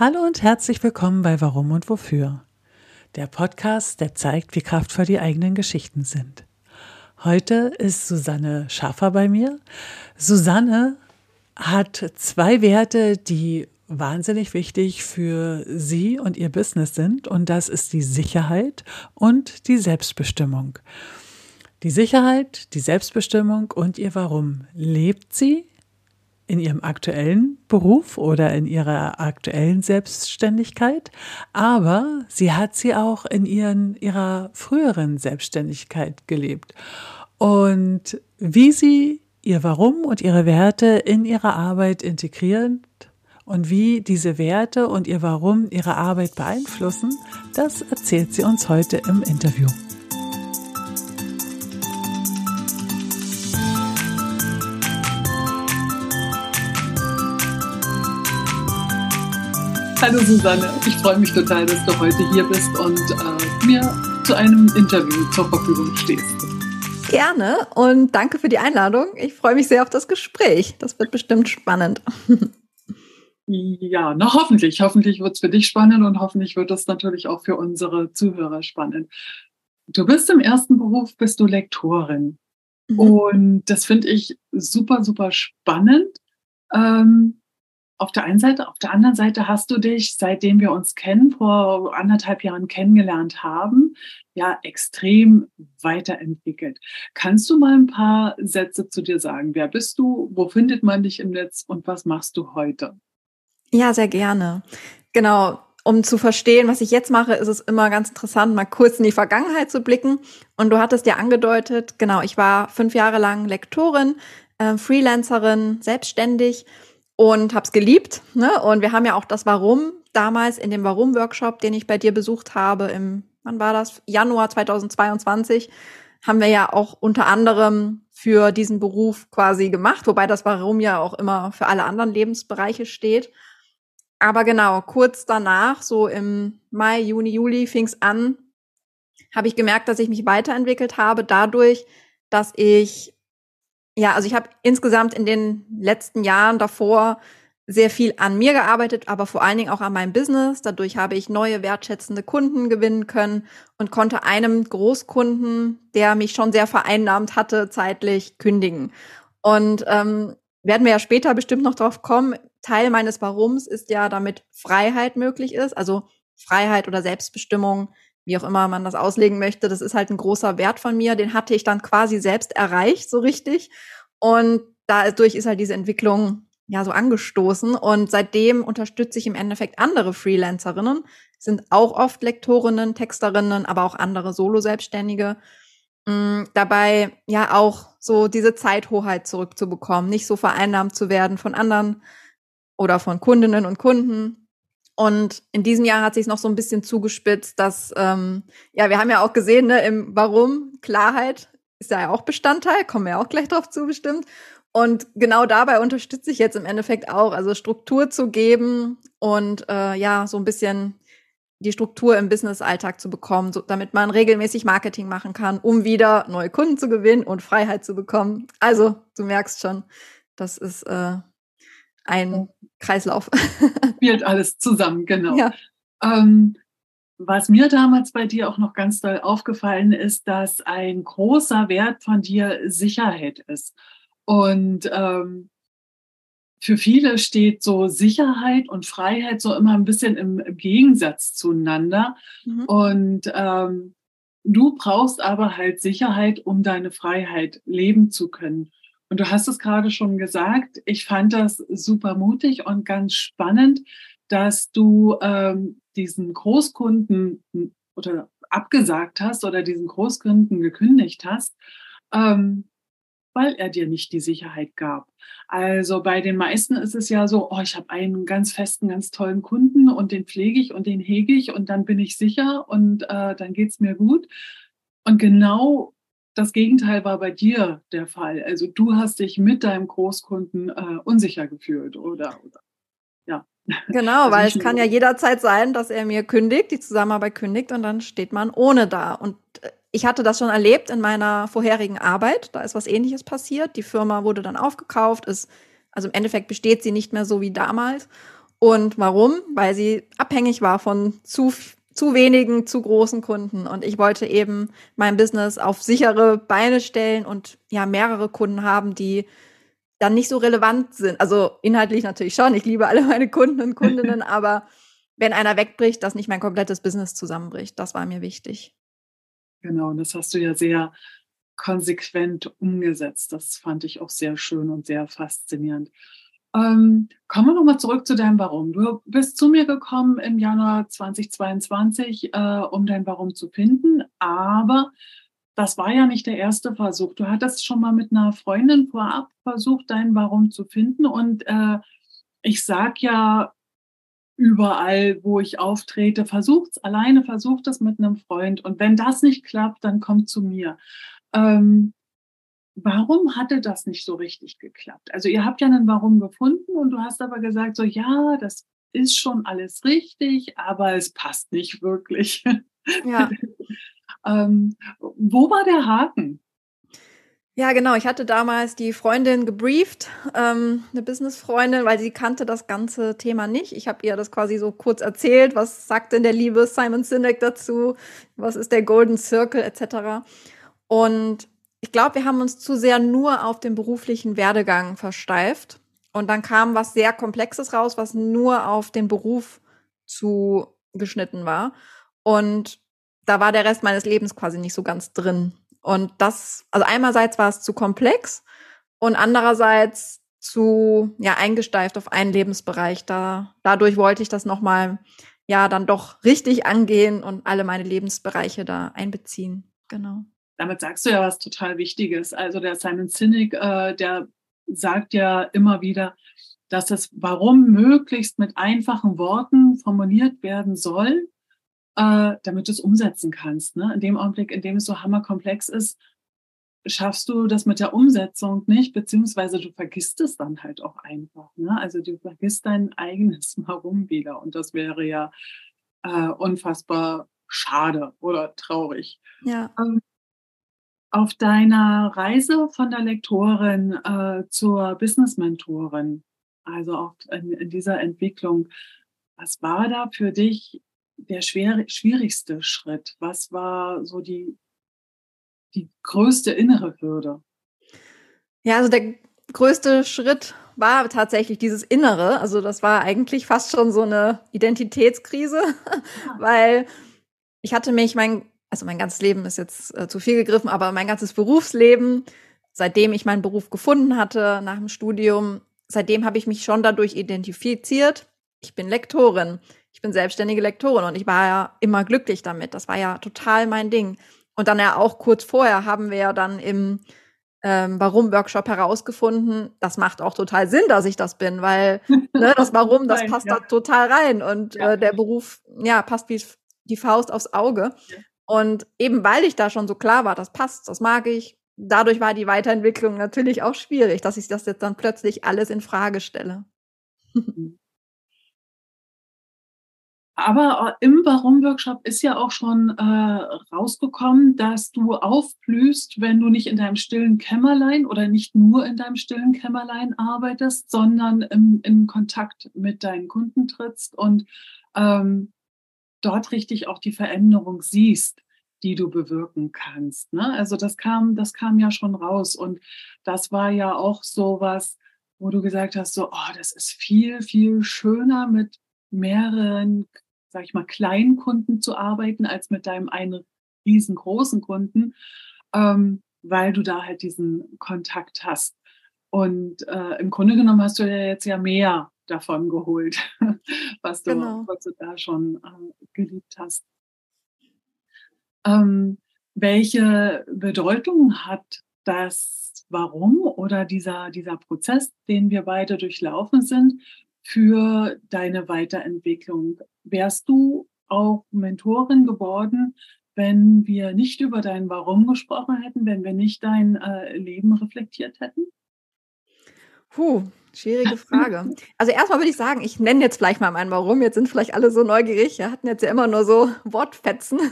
Hallo und herzlich willkommen bei Warum und Wofür. Der Podcast, der zeigt, wie kraftvoll die eigenen Geschichten sind. Heute ist Susanne Schaffer bei mir. Susanne hat zwei Werte, die wahnsinnig wichtig für sie und ihr Business sind. Und das ist die Sicherheit und die Selbstbestimmung. Die Sicherheit, die Selbstbestimmung und ihr Warum. Lebt sie in ihrem aktuellen Beruf oder in ihrer aktuellen Selbstständigkeit, aber sie hat sie auch in ihren, ihrer früheren Selbstständigkeit gelebt. Und wie sie ihr Warum und ihre Werte in ihre Arbeit integriert und wie diese Werte und ihr Warum ihre Arbeit beeinflussen, das erzählt sie uns heute im Interview. Hallo Susanne, ich freue mich total, dass du heute hier bist und äh, mir zu einem Interview zur Verfügung stehst. Gerne und danke für die Einladung. Ich freue mich sehr auf das Gespräch. Das wird bestimmt spannend. Ja, na hoffentlich. Hoffentlich wird es für dich spannend und hoffentlich wird es natürlich auch für unsere Zuhörer spannend. Du bist im ersten Beruf, bist du Lektorin. Mhm. Und das finde ich super, super spannend. Ähm, auf der einen Seite, auf der anderen Seite hast du dich, seitdem wir uns kennen, vor anderthalb Jahren kennengelernt haben, ja extrem weiterentwickelt. Kannst du mal ein paar Sätze zu dir sagen? Wer bist du? Wo findet man dich im Netz und was machst du heute? Ja, sehr gerne. Genau. Um zu verstehen, was ich jetzt mache, ist es immer ganz interessant, mal kurz in die Vergangenheit zu blicken. Und du hattest ja angedeutet, genau, ich war fünf Jahre lang Lektorin, äh, Freelancerin, selbstständig und habe es geliebt. Ne? Und wir haben ja auch das Warum damals in dem Warum-Workshop, den ich bei dir besucht habe, im, wann war das? Januar 2022, haben wir ja auch unter anderem für diesen Beruf quasi gemacht, wobei das Warum ja auch immer für alle anderen Lebensbereiche steht. Aber genau, kurz danach, so im Mai, Juni, Juli, fing es an, habe ich gemerkt, dass ich mich weiterentwickelt habe, dadurch, dass ich ja, also ich habe insgesamt in den letzten Jahren davor sehr viel an mir gearbeitet, aber vor allen Dingen auch an meinem Business. Dadurch habe ich neue wertschätzende Kunden gewinnen können und konnte einem Großkunden, der mich schon sehr vereinnahmt hatte, zeitlich kündigen. Und ähm, werden wir ja später bestimmt noch drauf kommen. Teil meines Warums ist ja, damit Freiheit möglich ist, also Freiheit oder Selbstbestimmung, wie auch immer man das auslegen möchte. Das ist halt ein großer Wert von mir. Den hatte ich dann quasi selbst erreicht, so richtig. Und dadurch ist halt diese Entwicklung ja so angestoßen. Und seitdem unterstütze ich im Endeffekt andere Freelancerinnen, sind auch oft Lektorinnen, Texterinnen, aber auch andere Solo-Selbstständige. Mm, dabei ja auch so diese Zeithoheit zurückzubekommen, nicht so vereinnahmt zu werden von anderen oder von Kundinnen und Kunden, und in diesem Jahr hat sich noch so ein bisschen zugespitzt, dass, ähm, ja, wir haben ja auch gesehen, ne, im Warum, Klarheit ist ja auch Bestandteil, kommen wir auch gleich drauf zu bestimmt. Und genau dabei unterstütze ich jetzt im Endeffekt auch, also Struktur zu geben und äh, ja, so ein bisschen die Struktur im Business-Alltag zu bekommen, so, damit man regelmäßig Marketing machen kann, um wieder neue Kunden zu gewinnen und Freiheit zu bekommen. Also, du merkst schon, das ist äh, ein Kreislauf. Spielt alles zusammen, genau. Ja. Ähm, was mir damals bei dir auch noch ganz doll aufgefallen ist, dass ein großer Wert von dir Sicherheit ist. Und ähm, für viele steht so Sicherheit und Freiheit so immer ein bisschen im, im Gegensatz zueinander. Mhm. Und ähm, du brauchst aber halt Sicherheit, um deine Freiheit leben zu können. Und du hast es gerade schon gesagt, ich fand das super mutig und ganz spannend, dass du ähm, diesen Großkunden oder abgesagt hast oder diesen Großkunden gekündigt hast, ähm, weil er dir nicht die Sicherheit gab. Also bei den meisten ist es ja so, oh, ich habe einen ganz festen, ganz tollen Kunden und den pflege ich und den hege ich und dann bin ich sicher und äh, dann geht's mir gut. Und genau das Gegenteil war bei dir der Fall. Also du hast dich mit deinem Großkunden äh, unsicher gefühlt oder, oder ja. Genau, also weil es kann ja jederzeit sein, dass er mir kündigt, die Zusammenarbeit kündigt und dann steht man ohne da. Und äh, ich hatte das schon erlebt in meiner vorherigen Arbeit. Da ist was ähnliches passiert. Die Firma wurde dann aufgekauft, ist, also im Endeffekt besteht sie nicht mehr so wie damals. Und warum? Weil sie abhängig war von zu, zu wenigen, zu großen Kunden. Und ich wollte eben mein Business auf sichere Beine stellen und ja, mehrere Kunden haben, die dann nicht so relevant sind. Also inhaltlich natürlich schon. Ich liebe alle meine Kunden und Kundinnen, aber wenn einer wegbricht, dass nicht mein komplettes Business zusammenbricht. Das war mir wichtig. Genau, und das hast du ja sehr konsequent umgesetzt. Das fand ich auch sehr schön und sehr faszinierend. Ähm, kommen wir nochmal zurück zu deinem Warum. Du bist zu mir gekommen im Januar 2022, äh, um dein Warum zu finden, aber das war ja nicht der erste Versuch. Du hattest schon mal mit einer Freundin vorab versucht, dein Warum zu finden. Und äh, ich sage ja überall, wo ich auftrete, versucht's alleine, versucht es mit einem Freund. Und wenn das nicht klappt, dann kommt zu mir. Ähm, warum hatte das nicht so richtig geklappt? Also ihr habt ja einen Warum gefunden und du hast aber gesagt, so ja, das ist schon alles richtig, aber es passt nicht wirklich. Ja. ähm, wo war der Haken? Ja, genau. Ich hatte damals die Freundin gebrieft, ähm, eine Businessfreundin, weil sie kannte das ganze Thema nicht. Ich habe ihr das quasi so kurz erzählt. Was sagt denn der liebe Simon Sinek dazu? Was ist der Golden Circle etc. Und ich glaube, wir haben uns zu sehr nur auf den beruflichen Werdegang versteift. Und dann kam was sehr Komplexes raus, was nur auf den Beruf zugeschnitten war. Und da war der Rest meines Lebens quasi nicht so ganz drin. Und das, also einerseits war es zu komplex und andererseits zu, ja, eingesteift auf einen Lebensbereich. Da, dadurch wollte ich das nochmal, ja, dann doch richtig angehen und alle meine Lebensbereiche da einbeziehen. Genau damit sagst du ja was total Wichtiges. Also der Simon Sinek, äh, der sagt ja immer wieder, dass das Warum möglichst mit einfachen Worten formuliert werden soll, äh, damit du es umsetzen kannst. Ne? In dem Augenblick, in dem es so hammerkomplex ist, schaffst du das mit der Umsetzung nicht, beziehungsweise du vergisst es dann halt auch einfach. Ne? Also du vergisst dein eigenes Warum wieder und das wäre ja äh, unfassbar schade oder traurig. Ja. Ähm, auf deiner Reise von der Lektorin äh, zur Business-Mentorin, also auch in, in, dieser Entwicklung, was war da für dich der schwer, schwierigste Schritt? Was war so die, die größte innere Hürde? Ja, also der größte Schritt war tatsächlich dieses Innere. Also das war eigentlich fast schon so eine Identitätskrise, weil ich hatte mich mein also mein ganzes Leben ist jetzt äh, zu viel gegriffen, aber mein ganzes Berufsleben, seitdem ich meinen Beruf gefunden hatte nach dem Studium, seitdem habe ich mich schon dadurch identifiziert. Ich bin Lektorin, ich bin selbstständige Lektorin und ich war ja immer glücklich damit. Das war ja total mein Ding. Und dann ja auch kurz vorher haben wir ja dann im ähm, Warum-Workshop herausgefunden, das macht auch total Sinn, dass ich das bin, weil ne, das Warum, das passt ja. da total rein und ja. äh, der Beruf, ja, passt wie die Faust aufs Auge. Und eben weil ich da schon so klar war, das passt, das mag ich, dadurch war die Weiterentwicklung natürlich auch schwierig, dass ich das jetzt dann plötzlich alles in Frage stelle. Aber äh, im Warum-Workshop ist ja auch schon äh, rausgekommen, dass du aufblühst, wenn du nicht in deinem stillen Kämmerlein oder nicht nur in deinem stillen Kämmerlein arbeitest, sondern im, im Kontakt mit deinen Kunden trittst und ähm, dort richtig auch die Veränderung siehst, die du bewirken kannst. Ne? Also das kam, das kam ja schon raus. Und das war ja auch so was, wo du gesagt hast, so, oh, das ist viel, viel schöner mit mehreren, sag ich mal, kleinen Kunden zu arbeiten, als mit deinem einen riesengroßen Kunden, ähm, weil du da halt diesen Kontakt hast. Und äh, im Grunde genommen hast du ja jetzt ja mehr davon geholt, was du, genau. was du da schon äh, geliebt hast. Ähm, welche Bedeutung hat das Warum oder dieser, dieser Prozess, den wir beide durchlaufen sind, für deine Weiterentwicklung? Wärst du auch Mentorin geworden, wenn wir nicht über dein Warum gesprochen hätten, wenn wir nicht dein äh, Leben reflektiert hätten? Puh, schwierige Frage. Also erstmal würde ich sagen, ich nenne jetzt vielleicht mal mein Warum. Jetzt sind vielleicht alle so neugierig. Wir hatten jetzt ja immer nur so Wortfetzen.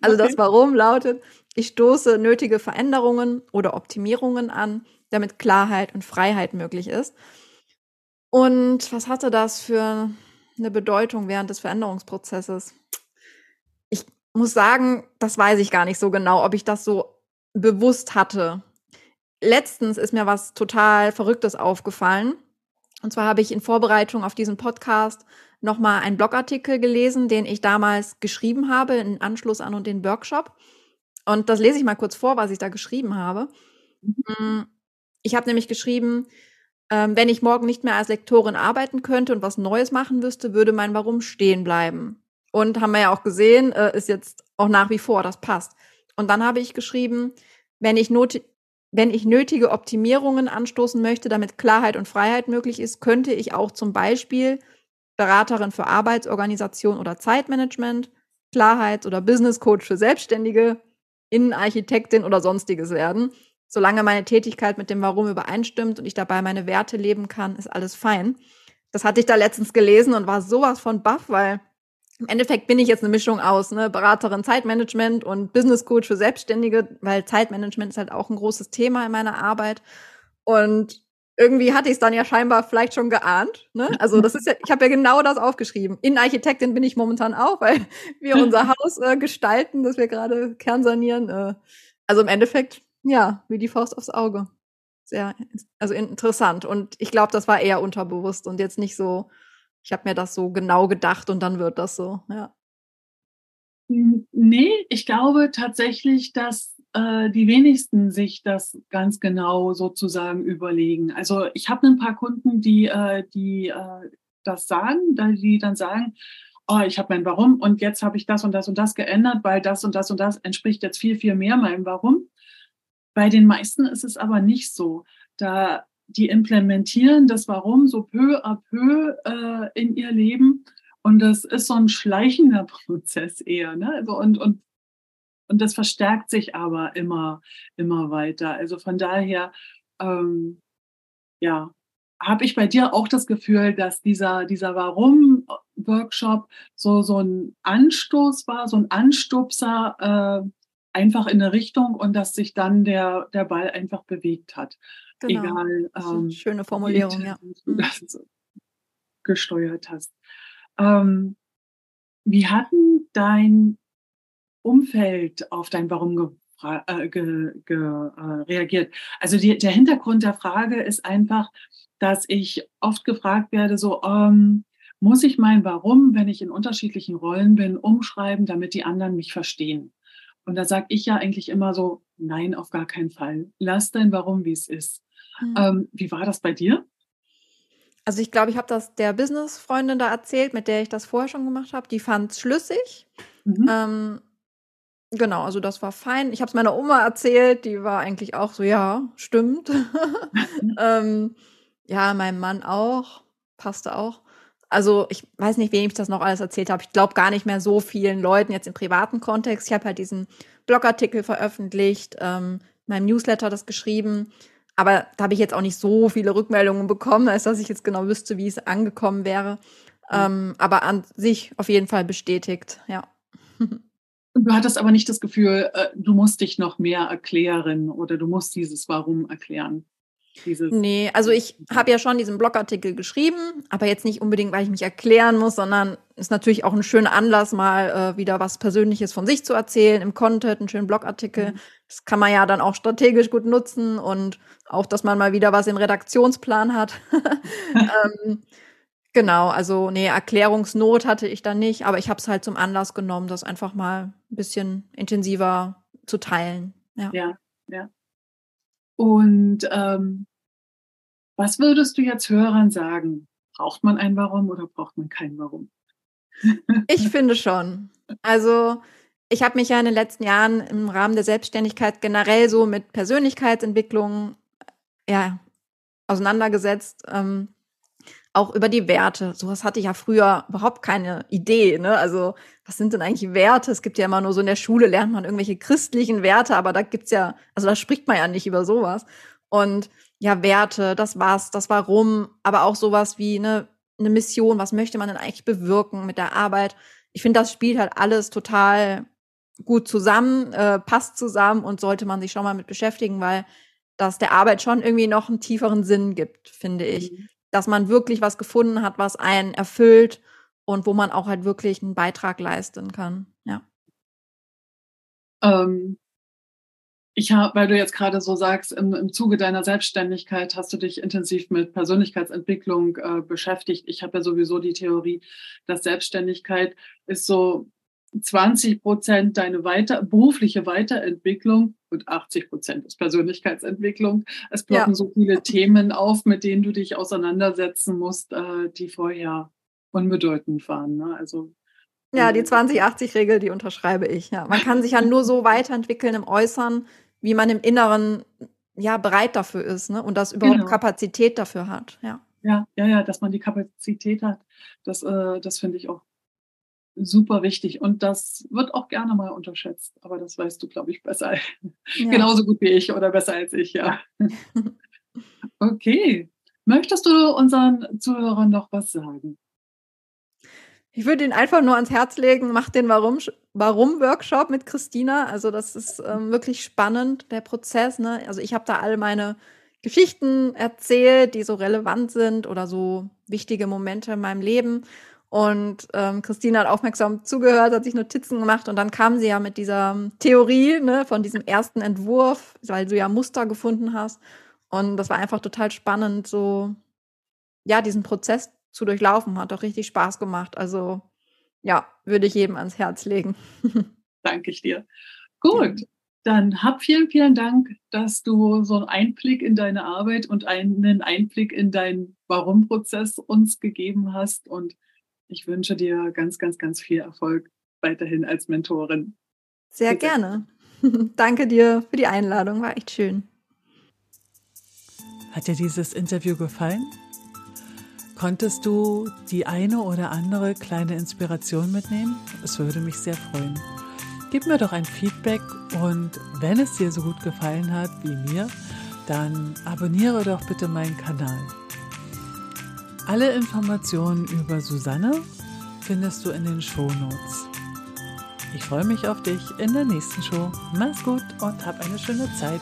Also das Warum lautet, ich stoße nötige Veränderungen oder Optimierungen an, damit Klarheit und Freiheit möglich ist. Und was hatte das für eine Bedeutung während des Veränderungsprozesses? Ich muss sagen, das weiß ich gar nicht so genau, ob ich das so bewusst hatte. Letztens ist mir was total Verrücktes aufgefallen. Und zwar habe ich in Vorbereitung auf diesen Podcast nochmal einen Blogartikel gelesen, den ich damals geschrieben habe, in Anschluss an und den Workshop. Und das lese ich mal kurz vor, was ich da geschrieben habe. Mhm. Ich habe nämlich geschrieben, ähm, wenn ich morgen nicht mehr als Lektorin arbeiten könnte und was Neues machen müsste, würde mein Warum stehen bleiben. Und haben wir ja auch gesehen, äh, ist jetzt auch nach wie vor, das passt. Und dann habe ich geschrieben, wenn ich, not wenn ich nötige Optimierungen anstoßen möchte, damit Klarheit und Freiheit möglich ist, könnte ich auch zum Beispiel Beraterin für Arbeitsorganisation oder Zeitmanagement, Klarheits- oder Business Coach für Selbstständige, Innenarchitektin oder sonstiges werden. Solange meine Tätigkeit mit dem Warum übereinstimmt und ich dabei meine Werte leben kann, ist alles fein. Das hatte ich da letztens gelesen und war sowas von baff, weil im Endeffekt bin ich jetzt eine Mischung aus, ne, Beraterin Zeitmanagement und Business Coach für Selbstständige, weil Zeitmanagement ist halt auch ein großes Thema in meiner Arbeit. Und irgendwie hatte ich es dann ja scheinbar vielleicht schon geahnt. Ne? Also das ist ja, ich habe ja genau das aufgeschrieben. Innenarchitektin bin ich momentan auch, weil wir unser Haus äh, gestalten, das wir gerade kernsanieren. Äh, also im Endeffekt, ja, wie die Faust aufs Auge. Sehr, also interessant. Und ich glaube, das war eher unterbewusst und jetzt nicht so, ich habe mir das so genau gedacht und dann wird das so, ja. Nee, ich glaube tatsächlich, dass äh, die wenigsten sich das ganz genau sozusagen überlegen. Also ich habe ein paar Kunden, die, äh, die äh, das sagen, die dann sagen, oh, ich habe mein Warum und jetzt habe ich das und das und das geändert, weil das und das und das entspricht jetzt viel, viel mehr meinem Warum. Bei den meisten ist es aber nicht so. Da die implementieren das Warum so peu à peu äh, in ihr Leben. Und das ist so ein schleichender Prozess eher. Ne? Also und, und, und das verstärkt sich aber immer, immer weiter. Also von daher, ähm, ja, habe ich bei dir auch das Gefühl, dass dieser, dieser Warum-Workshop so, so ein Anstoß war, so ein Anstupser äh, einfach in eine Richtung und dass sich dann der, der Ball einfach bewegt hat. Genau. Egal. Ähm, schöne Formulierung, ja. Du mhm. das gesteuert hast. Ähm, wie hat dein Umfeld auf dein Warum äh, ge, ge, äh, reagiert? Also die, der Hintergrund der Frage ist einfach, dass ich oft gefragt werde, so, ähm, muss ich mein Warum, wenn ich in unterschiedlichen Rollen bin, umschreiben, damit die anderen mich verstehen? Und da sage ich ja eigentlich immer so, nein, auf gar keinen Fall. Lass dein Warum, wie es ist. Mhm. Ähm, wie war das bei dir? Also ich glaube, ich habe das der Business-Freundin da erzählt, mit der ich das vorher schon gemacht habe. Die fand es schlüssig. Mhm. Ähm, genau, also das war fein. Ich habe es meiner Oma erzählt, die war eigentlich auch so, ja, stimmt. ähm, ja, meinem Mann auch, passte auch. Also ich weiß nicht, wem ich das noch alles erzählt habe. Ich glaube gar nicht mehr so vielen Leuten jetzt im privaten Kontext. Ich habe halt diesen Blogartikel veröffentlicht, ähm, meinem Newsletter das geschrieben. Aber da habe ich jetzt auch nicht so viele Rückmeldungen bekommen, als dass ich jetzt genau wüsste, wie es angekommen wäre. Mhm. Ähm, aber an sich auf jeden Fall bestätigt, ja. Du hattest aber nicht das Gefühl, äh, du musst dich noch mehr erklären oder du musst dieses Warum erklären. Dieses nee, also ich habe ja schon diesen Blogartikel geschrieben, aber jetzt nicht unbedingt, weil ich mich erklären muss, sondern ist natürlich auch ein schöner Anlass, mal äh, wieder was Persönliches von sich zu erzählen im Content, einen schönen Blogartikel. Mhm. Das kann man ja dann auch strategisch gut nutzen und auch, dass man mal wieder was im Redaktionsplan hat. ähm, genau, also nee, Erklärungsnot hatte ich da nicht, aber ich habe es halt zum Anlass genommen, das einfach mal ein bisschen intensiver zu teilen. Ja, ja. ja. Und ähm, was würdest du jetzt Hörern sagen? Braucht man ein Warum oder braucht man kein Warum? ich finde schon. Also ich habe mich ja in den letzten Jahren im Rahmen der Selbstständigkeit generell so mit Persönlichkeitsentwicklung ja, auseinandergesetzt. Ähm, auch über die Werte. Sowas hatte ich ja früher überhaupt keine Idee. Ne? Also, was sind denn eigentlich Werte? Es gibt ja immer nur so in der Schule lernt man irgendwelche christlichen Werte, aber da gibt's ja, also da spricht man ja nicht über sowas. Und ja, Werte, das war's, das Warum, aber auch sowas wie ne, eine Mission, was möchte man denn eigentlich bewirken mit der Arbeit? Ich finde, das spielt halt alles total gut zusammen, äh, passt zusammen und sollte man sich schon mal mit beschäftigen, weil das der Arbeit schon irgendwie noch einen tieferen Sinn gibt, finde ich. Mhm dass man wirklich was gefunden hat, was einen erfüllt und wo man auch halt wirklich einen Beitrag leisten kann. Ja. Ähm, ich habe, weil du jetzt gerade so sagst, im, im Zuge deiner Selbstständigkeit hast du dich intensiv mit Persönlichkeitsentwicklung äh, beschäftigt. Ich habe ja sowieso die Theorie, dass Selbstständigkeit ist so 20 Prozent deine weiter, berufliche Weiterentwicklung und 80 Prozent ist Persönlichkeitsentwicklung. Es ploppen ja. so viele Themen auf, mit denen du dich auseinandersetzen musst, äh, die vorher unbedeutend waren. Ne? Also ja, die 20-80-Regel, die unterschreibe ich. Ja. Man kann sich ja nur so weiterentwickeln im Äußeren, wie man im Inneren ja bereit dafür ist, ne? Und das überhaupt genau. Kapazität dafür hat. Ja. ja, ja, ja, dass man die Kapazität hat. Das, äh, das finde ich auch super wichtig. Und das wird auch gerne mal unterschätzt. Aber das weißt du, glaube ich, besser. Ja. Genauso gut wie ich oder besser als ich, ja. okay. Möchtest du unseren Zuhörern noch was sagen? Ich würde ihn einfach nur ans Herz legen, mach den Warum-Workshop mit Christina. Also das ist ähm, wirklich spannend, der Prozess. Ne? Also ich habe da all meine Geschichten erzählt, die so relevant sind oder so wichtige Momente in meinem Leben. Und ähm, Christina hat aufmerksam zugehört, hat sich Notizen gemacht und dann kam sie ja mit dieser Theorie ne, von diesem ersten Entwurf, weil du ja Muster gefunden hast. Und das war einfach total spannend, so ja, diesen Prozess zu durchlaufen. Hat auch richtig Spaß gemacht. Also ja, würde ich jedem ans Herz legen. Danke ich dir. Gut, ja. dann hab vielen, vielen Dank, dass du so einen Einblick in deine Arbeit und einen Einblick in deinen Warum-Prozess uns gegeben hast. Und ich wünsche dir ganz, ganz, ganz viel Erfolg weiterhin als Mentorin. Sehr Bitte. gerne. Danke dir für die Einladung, war echt schön. Hat dir dieses Interview gefallen? Konntest du die eine oder andere kleine Inspiration mitnehmen? Es würde mich sehr freuen. Gib mir doch ein Feedback und wenn es dir so gut gefallen hat wie mir, dann abonniere doch bitte meinen Kanal. Alle Informationen über Susanne findest du in den Show Notes. Ich freue mich auf dich in der nächsten Show. Mach's gut und hab eine schöne Zeit.